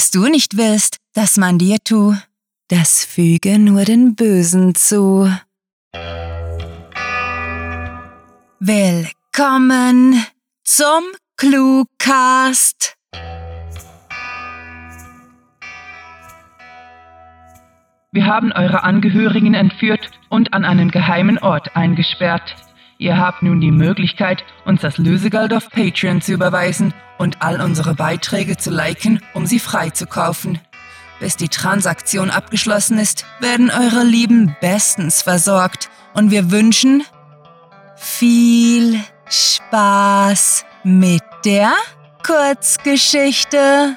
was du nicht willst, dass man dir tu, das füge nur den Bösen zu. Willkommen zum Cluecast. Wir haben eure Angehörigen entführt und an einen geheimen Ort eingesperrt. Ihr habt nun die Möglichkeit, uns das Lösegeld auf Patreon zu überweisen und all unsere Beiträge zu liken, um sie freizukaufen. Bis die Transaktion abgeschlossen ist, werden eure Lieben bestens versorgt und wir wünschen viel Spaß mit der Kurzgeschichte.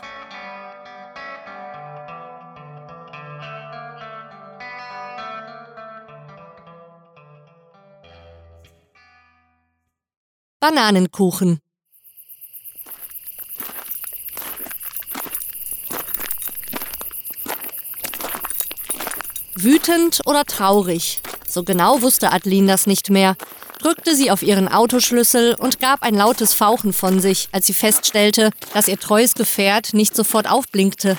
Bananenkuchen. Wütend oder traurig? So genau wusste Adeline das nicht mehr, drückte sie auf ihren Autoschlüssel und gab ein lautes Fauchen von sich, als sie feststellte, dass ihr treues Gefährt nicht sofort aufblinkte.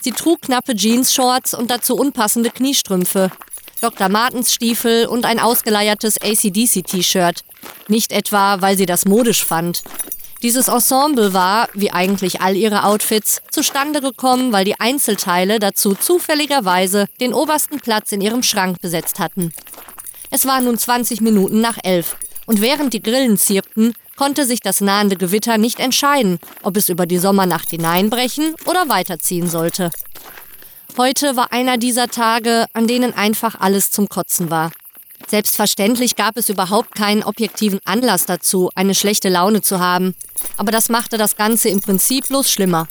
Sie trug knappe Jeans-Shorts und dazu unpassende Kniestrümpfe, Dr. Martens Stiefel und ein ausgeleiertes ACDC-T-Shirt. Nicht etwa, weil sie das modisch fand. Dieses Ensemble war, wie eigentlich all ihre Outfits, zustande gekommen, weil die Einzelteile dazu zufälligerweise den obersten Platz in ihrem Schrank besetzt hatten. Es war nun 20 Minuten nach elf und während die Grillen zirpten, konnte sich das nahende Gewitter nicht entscheiden, ob es über die Sommernacht hineinbrechen oder weiterziehen sollte. Heute war einer dieser Tage, an denen einfach alles zum Kotzen war. Selbstverständlich gab es überhaupt keinen objektiven Anlass dazu, eine schlechte Laune zu haben. Aber das machte das Ganze im Prinzip bloß schlimmer.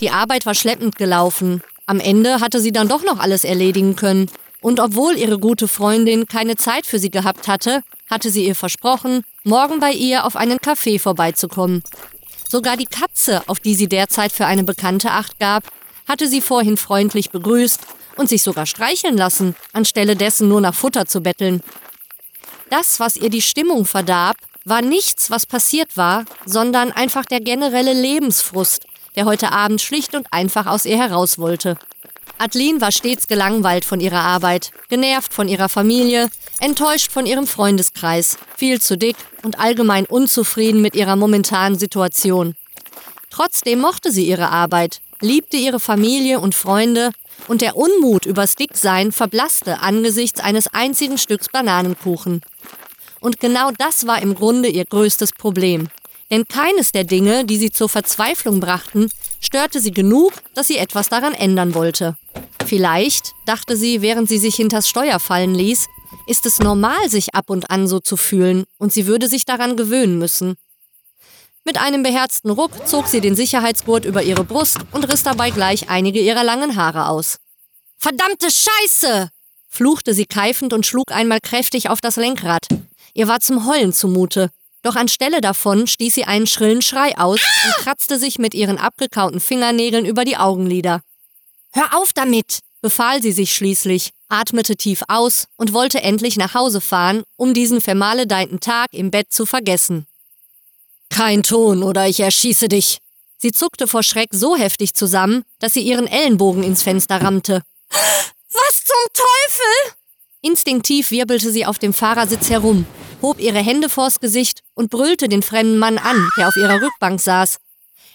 Die Arbeit war schleppend gelaufen. Am Ende hatte sie dann doch noch alles erledigen können. Und obwohl ihre gute Freundin keine Zeit für sie gehabt hatte, hatte sie ihr versprochen, morgen bei ihr auf einen Café vorbeizukommen. Sogar die Katze, auf die sie derzeit für eine Bekannte Acht gab, hatte sie vorhin freundlich begrüßt und sich sogar streicheln lassen, anstelle dessen nur nach Futter zu betteln. Das, was ihr die Stimmung verdarb, war nichts, was passiert war, sondern einfach der generelle Lebensfrust, der heute Abend schlicht und einfach aus ihr heraus wollte. Adeline war stets gelangweilt von ihrer Arbeit, genervt von ihrer Familie, enttäuscht von ihrem Freundeskreis, viel zu dick und allgemein unzufrieden mit ihrer momentanen Situation. Trotzdem mochte sie ihre Arbeit, liebte ihre Familie und Freunde und der Unmut übers Dicksein verblasste angesichts eines einzigen Stücks Bananenkuchen. Und genau das war im Grunde ihr größtes Problem. Denn keines der Dinge, die sie zur Verzweiflung brachten, störte sie genug, dass sie etwas daran ändern wollte. Vielleicht, dachte sie, während sie sich hinters Steuer fallen ließ, ist es normal, sich ab und an so zu fühlen, und sie würde sich daran gewöhnen müssen. Mit einem beherzten Ruck zog sie den Sicherheitsgurt über ihre Brust und riss dabei gleich einige ihrer langen Haare aus. Verdammte Scheiße! fluchte sie keifend und schlug einmal kräftig auf das Lenkrad. Ihr war zum Heulen zumute. Doch anstelle davon stieß sie einen schrillen Schrei aus und kratzte sich mit ihren abgekauten Fingernägeln über die Augenlider. Hör auf damit! befahl sie sich schließlich, atmete tief aus und wollte endlich nach Hause fahren, um diesen vermaledeinten Tag im Bett zu vergessen. Kein Ton oder ich erschieße dich. Sie zuckte vor Schreck so heftig zusammen, dass sie ihren Ellenbogen ins Fenster rammte. Was zum Teufel? Instinktiv wirbelte sie auf dem Fahrersitz herum, hob ihre Hände vors Gesicht und brüllte den fremden Mann an, der auf ihrer Rückbank saß.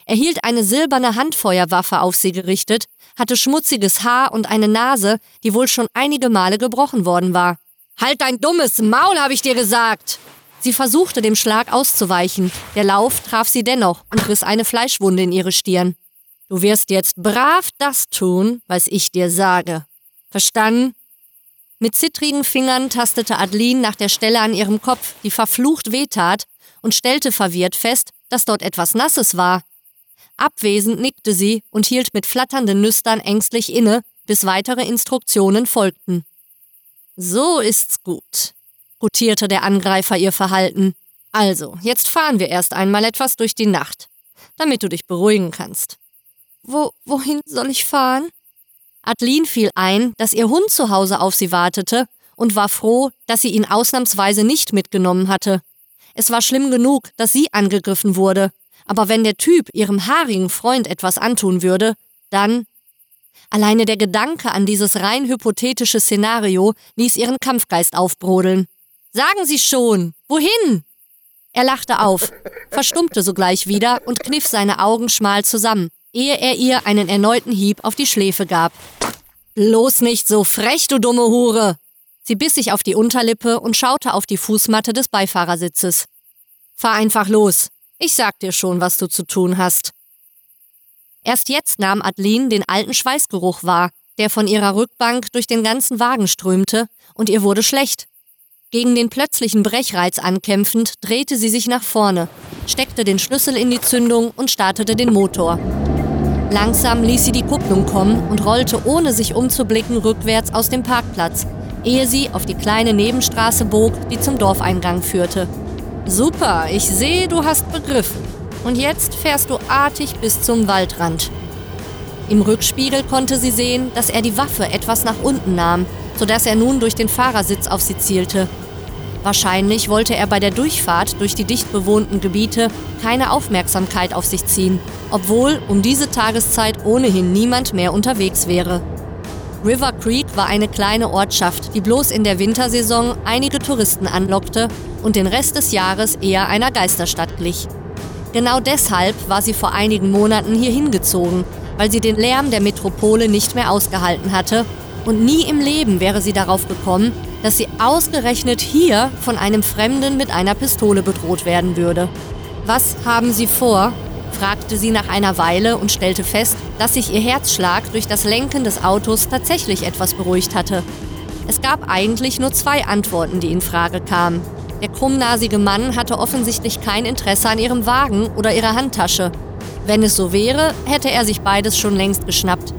Er hielt eine silberne Handfeuerwaffe auf sie gerichtet, hatte schmutziges Haar und eine Nase, die wohl schon einige Male gebrochen worden war. Halt dein dummes Maul, habe ich dir gesagt! Sie versuchte dem Schlag auszuweichen. Der Lauf traf sie dennoch und riss eine Fleischwunde in ihre Stirn. Du wirst jetzt brav das tun, was ich dir sage. Verstanden? Mit zittrigen Fingern tastete Adeline nach der Stelle an ihrem Kopf, die verflucht wehtat, und stellte verwirrt fest, dass dort etwas Nasses war. Abwesend nickte sie und hielt mit flatternden Nüstern ängstlich inne, bis weitere Instruktionen folgten. So ist's gut gutierte der Angreifer ihr Verhalten. Also, jetzt fahren wir erst einmal etwas durch die Nacht, damit du dich beruhigen kannst. Wo, wohin soll ich fahren? Adeline fiel ein, dass ihr Hund zu Hause auf sie wartete und war froh, dass sie ihn ausnahmsweise nicht mitgenommen hatte. Es war schlimm genug, dass sie angegriffen wurde, aber wenn der Typ ihrem haarigen Freund etwas antun würde, Dann Alleine der Gedanke an dieses rein hypothetische Szenario ließ ihren Kampfgeist aufbrodeln. Sagen Sie schon, wohin? Er lachte auf, verstummte sogleich wieder und kniff seine Augen schmal zusammen, ehe er ihr einen erneuten Hieb auf die Schläfe gab. Bloß nicht so frech, du dumme Hure! Sie biss sich auf die Unterlippe und schaute auf die Fußmatte des Beifahrersitzes. Fahr einfach los. Ich sag dir schon, was du zu tun hast. Erst jetzt nahm Adeline den alten Schweißgeruch wahr, der von ihrer Rückbank durch den ganzen Wagen strömte, und ihr wurde schlecht. Gegen den plötzlichen Brechreiz ankämpfend drehte sie sich nach vorne, steckte den Schlüssel in die Zündung und startete den Motor. Langsam ließ sie die Kupplung kommen und rollte ohne sich umzublicken rückwärts aus dem Parkplatz, ehe sie auf die kleine Nebenstraße bog, die zum Dorfeingang führte. Super, ich sehe, du hast begriffen. Und jetzt fährst du artig bis zum Waldrand. Im Rückspiegel konnte sie sehen, dass er die Waffe etwas nach unten nahm, sodass er nun durch den Fahrersitz auf sie zielte. Wahrscheinlich wollte er bei der Durchfahrt durch die dicht bewohnten Gebiete keine Aufmerksamkeit auf sich ziehen, obwohl um diese Tageszeit ohnehin niemand mehr unterwegs wäre. River Creek war eine kleine Ortschaft, die bloß in der Wintersaison einige Touristen anlockte und den Rest des Jahres eher einer Geisterstadt glich. Genau deshalb war sie vor einigen Monaten hier hingezogen, weil sie den Lärm der Metropole nicht mehr ausgehalten hatte und nie im Leben wäre sie darauf gekommen, dass sie ausgerechnet hier von einem Fremden mit einer Pistole bedroht werden würde. Was haben Sie vor? fragte sie nach einer Weile und stellte fest, dass sich ihr Herzschlag durch das Lenken des Autos tatsächlich etwas beruhigt hatte. Es gab eigentlich nur zwei Antworten, die in Frage kamen. Der krummnasige Mann hatte offensichtlich kein Interesse an ihrem Wagen oder ihrer Handtasche. Wenn es so wäre, hätte er sich beides schon längst geschnappt.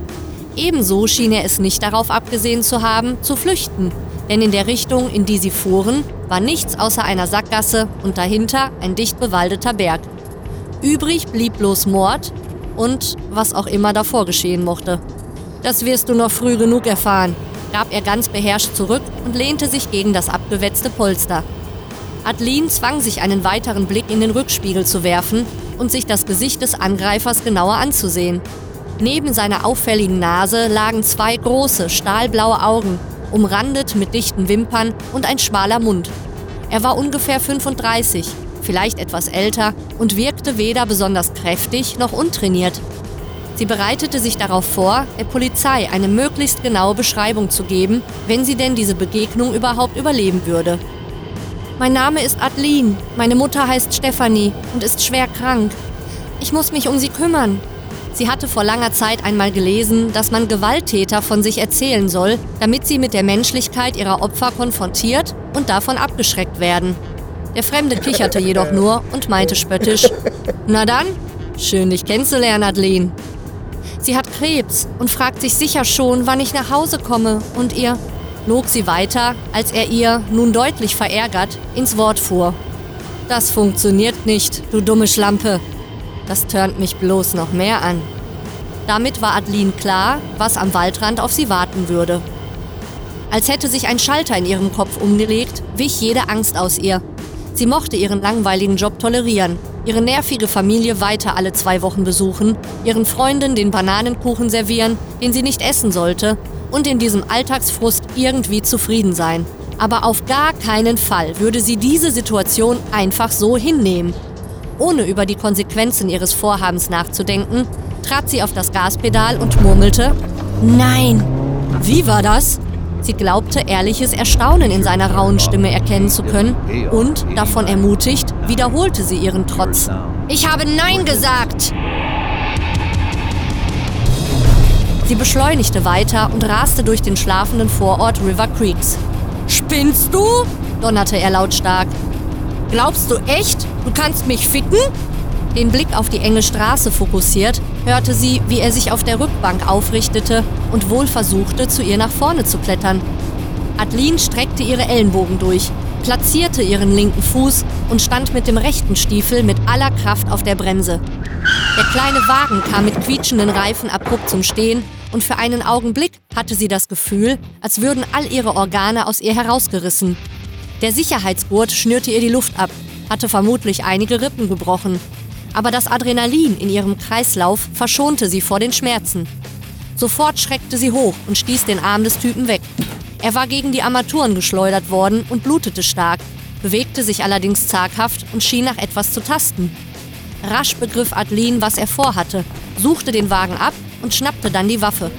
Ebenso schien er es nicht darauf abgesehen zu haben, zu flüchten, denn in der Richtung, in die sie fuhren, war nichts außer einer Sackgasse und dahinter ein dicht bewaldeter Berg. Übrig blieb bloß Mord und was auch immer davor geschehen mochte. Das wirst du noch früh genug erfahren, gab er ganz beherrscht zurück und lehnte sich gegen das abgewetzte Polster. Adeline zwang sich einen weiteren Blick in den Rückspiegel zu werfen und sich das Gesicht des Angreifers genauer anzusehen. Neben seiner auffälligen Nase lagen zwei große, stahlblaue Augen, umrandet mit dichten Wimpern und ein schmaler Mund. Er war ungefähr 35, vielleicht etwas älter und wirkte weder besonders kräftig noch untrainiert. Sie bereitete sich darauf vor, der Polizei eine möglichst genaue Beschreibung zu geben, wenn sie denn diese Begegnung überhaupt überleben würde. Mein Name ist Adeline. Meine Mutter heißt Stefanie und ist schwer krank. Ich muss mich um sie kümmern. Sie hatte vor langer Zeit einmal gelesen, dass man Gewalttäter von sich erzählen soll, damit sie mit der Menschlichkeit ihrer Opfer konfrontiert und davon abgeschreckt werden. Der Fremde kicherte jedoch nur und meinte spöttisch: Na dann, schön dich kennenzulernen, Adeline. Sie hat Krebs und fragt sich sicher schon, wann ich nach Hause komme und ihr log sie weiter, als er ihr, nun deutlich verärgert, ins Wort fuhr. Das funktioniert nicht, du dumme Schlampe. Das tönt mich bloß noch mehr an. Damit war Adeline klar, was am Waldrand auf sie warten würde. Als hätte sich ein Schalter in ihrem Kopf umgelegt, wich jede Angst aus ihr. Sie mochte ihren langweiligen Job tolerieren, ihre nervige Familie weiter alle zwei Wochen besuchen, ihren Freunden den Bananenkuchen servieren, den sie nicht essen sollte, und in diesem Alltagsfrust irgendwie zufrieden sein. Aber auf gar keinen Fall würde sie diese Situation einfach so hinnehmen. Ohne über die Konsequenzen ihres Vorhabens nachzudenken, trat sie auf das Gaspedal und murmelte, Nein! Wie war das? Sie glaubte ehrliches Erstaunen in seiner rauen Stimme erkennen zu können und, davon ermutigt, wiederholte sie ihren Trotz. Ich habe Nein gesagt! Sie beschleunigte weiter und raste durch den schlafenden Vorort River Creeks. Spinnst du? donnerte er lautstark. Glaubst du echt, du kannst mich ficken? Den Blick auf die enge Straße fokussiert, hörte sie, wie er sich auf der Rückbank aufrichtete und wohl versuchte, zu ihr nach vorne zu klettern. Adeline streckte ihre Ellenbogen durch, platzierte ihren linken Fuß und stand mit dem rechten Stiefel mit aller Kraft auf der Bremse. Der kleine Wagen kam mit quietschenden Reifen abrupt zum Stehen und für einen Augenblick hatte sie das Gefühl, als würden all ihre Organe aus ihr herausgerissen. Der Sicherheitsgurt schnürte ihr die Luft ab, hatte vermutlich einige Rippen gebrochen. Aber das Adrenalin in ihrem Kreislauf verschonte sie vor den Schmerzen. Sofort schreckte sie hoch und stieß den Arm des Typen weg. Er war gegen die Armaturen geschleudert worden und blutete stark, bewegte sich allerdings zaghaft und schien nach etwas zu tasten. Rasch begriff Adeline, was er vorhatte, suchte den Wagen ab und schnappte dann die Waffe.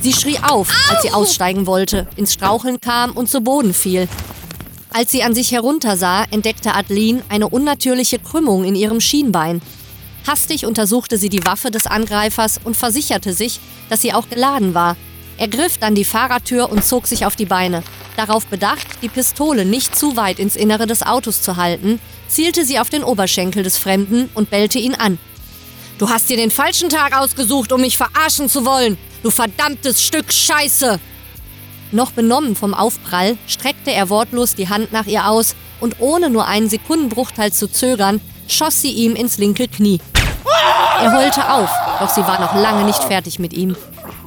Sie schrie auf, als sie aussteigen wollte, ins Straucheln kam und zu Boden fiel. Als sie an sich heruntersah, entdeckte Adeline eine unnatürliche Krümmung in ihrem Schienbein. Hastig untersuchte sie die Waffe des Angreifers und versicherte sich, dass sie auch geladen war. Er griff dann die Fahrertür und zog sich auf die Beine. Darauf bedacht, die Pistole nicht zu weit ins Innere des Autos zu halten, zielte sie auf den Oberschenkel des Fremden und bellte ihn an. Du hast dir den falschen Tag ausgesucht, um mich verarschen zu wollen, du verdammtes Stück Scheiße! Noch benommen vom Aufprall streckte er wortlos die Hand nach ihr aus und ohne nur einen Sekundenbruchteil zu zögern, schoss sie ihm ins linke Knie. Er heulte auf, doch sie war noch lange nicht fertig mit ihm.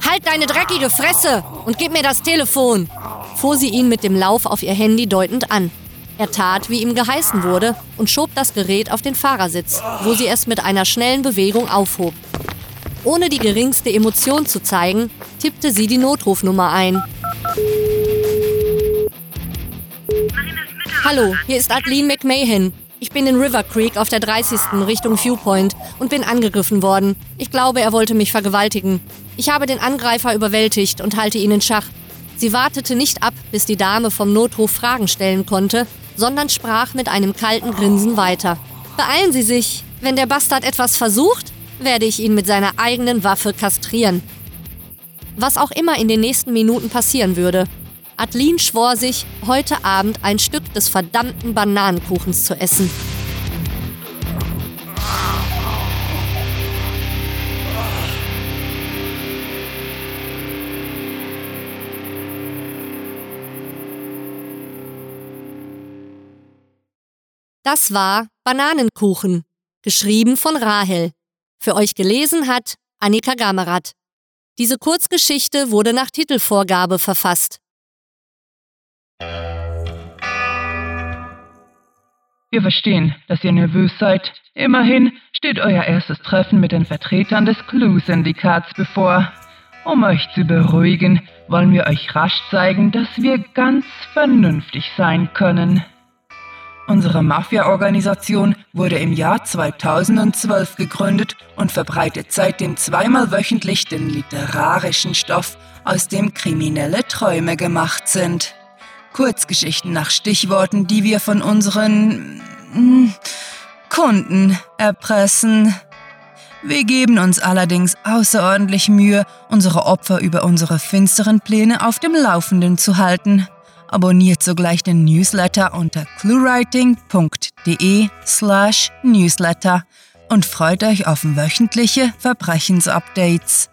Halt deine dreckige Fresse und gib mir das Telefon, fuhr sie ihn mit dem Lauf auf ihr Handy deutend an. Er tat, wie ihm geheißen wurde, und schob das Gerät auf den Fahrersitz, wo sie es mit einer schnellen Bewegung aufhob. Ohne die geringste Emotion zu zeigen, tippte sie die Notrufnummer ein. Hallo, hier ist Adeline McMahon. Ich bin in River Creek auf der 30. Richtung Viewpoint und bin angegriffen worden. Ich glaube, er wollte mich vergewaltigen. Ich habe den Angreifer überwältigt und halte ihn in Schach. Sie wartete nicht ab, bis die Dame vom Notruf Fragen stellen konnte, sondern sprach mit einem kalten Grinsen weiter. Beeilen Sie sich. Wenn der Bastard etwas versucht, werde ich ihn mit seiner eigenen Waffe kastrieren. Was auch immer in den nächsten Minuten passieren würde, Adeline schwor sich, heute Abend ein Stück des verdammten Bananenkuchens zu essen. Das war Bananenkuchen, geschrieben von Rahel. Für euch gelesen hat Annika Gamerath. Diese Kurzgeschichte wurde nach Titelvorgabe verfasst. Wir verstehen, dass ihr nervös seid. Immerhin steht euer erstes Treffen mit den Vertretern des Clue-Syndikats bevor. Um euch zu beruhigen, wollen wir euch rasch zeigen, dass wir ganz vernünftig sein können. Unsere Mafia-Organisation wurde im Jahr 2012 gegründet und verbreitet seitdem zweimal wöchentlich den literarischen Stoff, aus dem kriminelle Träume gemacht sind. Kurzgeschichten nach Stichworten, die wir von unseren hm, Kunden erpressen. Wir geben uns allerdings außerordentlich Mühe, unsere Opfer über unsere finsteren Pläne auf dem Laufenden zu halten. Abonniert sogleich den Newsletter unter cluewriting.de slash newsletter und freut euch auf wöchentliche Verbrechensupdates.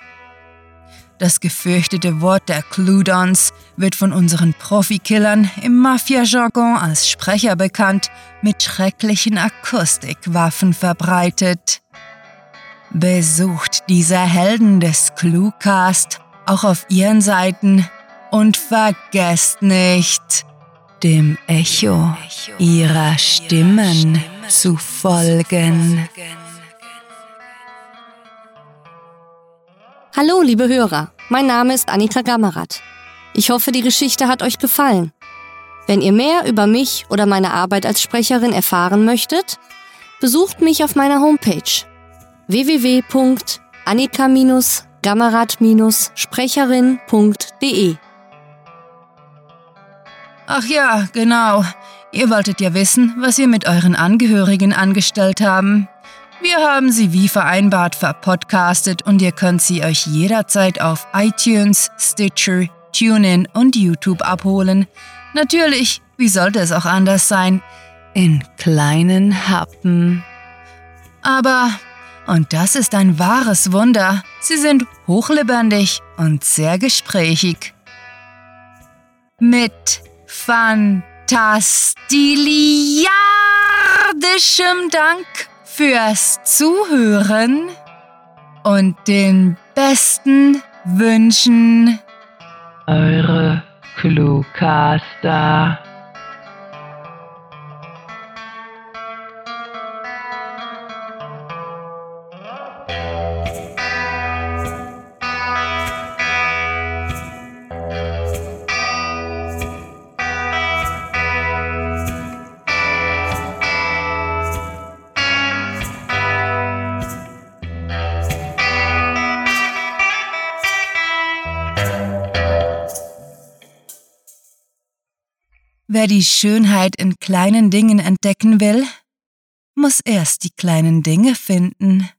Das gefürchtete Wort der Cludons wird von unseren Profikillern im Mafia-Jargon als Sprecher bekannt, mit schrecklichen Akustikwaffen verbreitet. Besucht diese Helden des Cluecast auch auf ihren Seiten und vergesst nicht, dem Echo ihrer Stimmen zu folgen. Hallo, liebe Hörer, mein Name ist Annika Gammerath. Ich hoffe, die Geschichte hat euch gefallen. Wenn ihr mehr über mich oder meine Arbeit als Sprecherin erfahren möchtet, besucht mich auf meiner Homepage www.annika-gammerath-sprecherin.de. Ach ja, genau. Ihr wolltet ja wissen, was wir mit euren Angehörigen angestellt haben. Wir haben sie wie vereinbart verpodcastet und ihr könnt sie euch jederzeit auf iTunes, Stitcher, TuneIn und YouTube abholen. Natürlich, wie sollte es auch anders sein, in kleinen Happen. Aber, und das ist ein wahres Wunder, sie sind hochlebendig und sehr gesprächig. Mit fantastiliardischem Dank fürs Zuhören und den besten Wünschen. Eure Cluecaster. Wer die Schönheit in kleinen Dingen entdecken will, muss erst die kleinen Dinge finden.